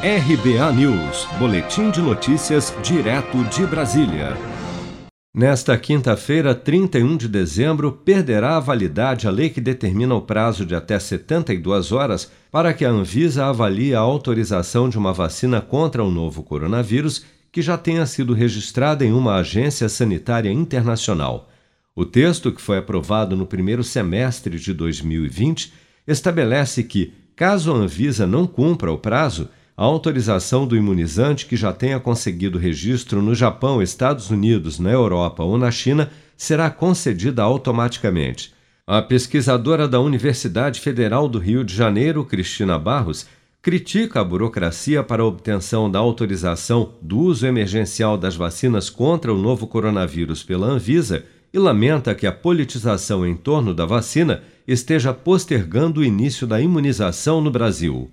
RBA News, Boletim de Notícias, direto de Brasília. Nesta quinta-feira, 31 de dezembro, perderá a validade a lei que determina o prazo de até 72 horas para que a Anvisa avalie a autorização de uma vacina contra o novo coronavírus que já tenha sido registrada em uma agência sanitária internacional. O texto, que foi aprovado no primeiro semestre de 2020, estabelece que, caso a Anvisa não cumpra o prazo, a autorização do imunizante que já tenha conseguido registro no Japão, Estados Unidos, na Europa ou na China será concedida automaticamente. A pesquisadora da Universidade Federal do Rio de Janeiro, Cristina Barros, critica a burocracia para a obtenção da autorização do uso emergencial das vacinas contra o novo coronavírus pela Anvisa e lamenta que a politização em torno da vacina esteja postergando o início da imunização no Brasil.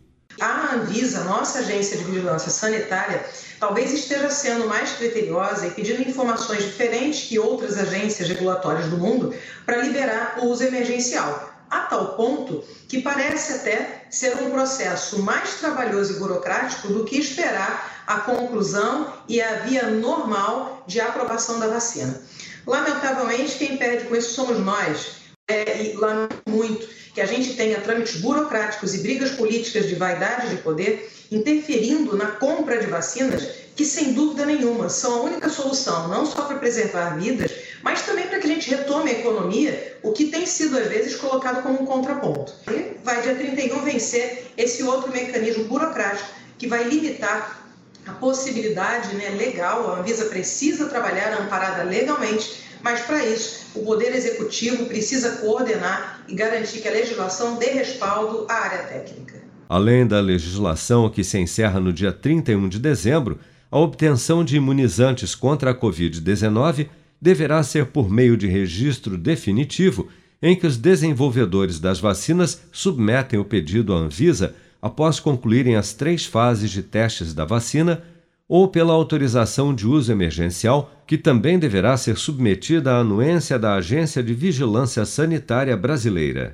Nossa agência de vigilância sanitária, talvez esteja sendo mais criteriosa e pedindo informações diferentes que outras agências regulatórias do mundo para liberar o uso emergencial, a tal ponto que parece até ser um processo mais trabalhoso e burocrático do que esperar a conclusão e a via normal de aprovação da vacina. Lamentavelmente, quem perde com isso somos nós, é, e lamento muito que a gente tenha trâmites burocráticos e brigas políticas de vaidade de poder interferindo na compra de vacinas, que sem dúvida nenhuma são a única solução, não só para preservar vidas, mas também para que a gente retome a economia, o que tem sido às vezes colocado como um contraponto. E vai dia 31 vencer esse outro mecanismo burocrático que vai limitar a possibilidade né, legal, a Anvisa precisa trabalhar amparada legalmente mas para isso, o Poder Executivo precisa coordenar e garantir que a legislação dê respaldo à área técnica. Além da legislação que se encerra no dia 31 de dezembro, a obtenção de imunizantes contra a Covid-19 deverá ser por meio de registro definitivo em que os desenvolvedores das vacinas submetem o pedido à Anvisa após concluírem as três fases de testes da vacina ou pela autorização de uso emergencial, que também deverá ser submetida à anuência da Agência de Vigilância Sanitária Brasileira.